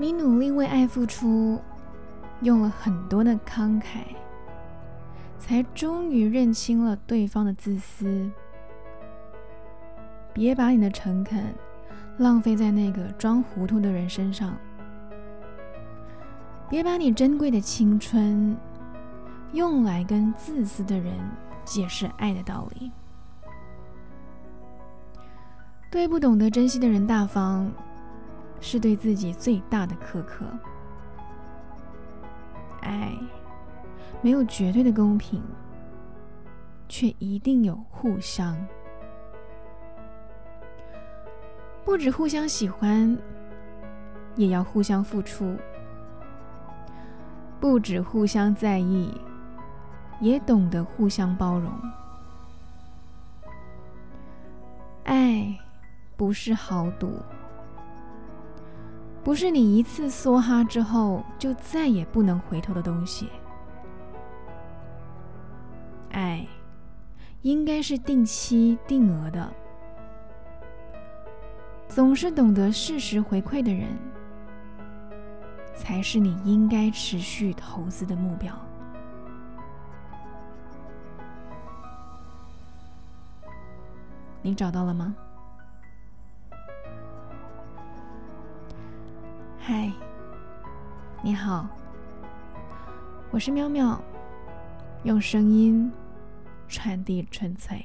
你努力为爱付出，用了很多的慷慨，才终于认清了对方的自私。别把你的诚恳浪费在那个装糊涂的人身上，别把你珍贵的青春用来跟自私的人解释爱的道理。对不懂得珍惜的人大方。是对自己最大的苛刻。爱没有绝对的公平，却一定有互相。不止互相喜欢，也要互相付出；不止互相在意，也懂得互相包容。爱不是豪赌。不是你一次梭哈之后就再也不能回头的东西。爱，应该是定期定额的。总是懂得适时回馈的人，才是你应该持续投资的目标。你找到了吗？嗨，你好，我是喵喵，用声音传递纯粹。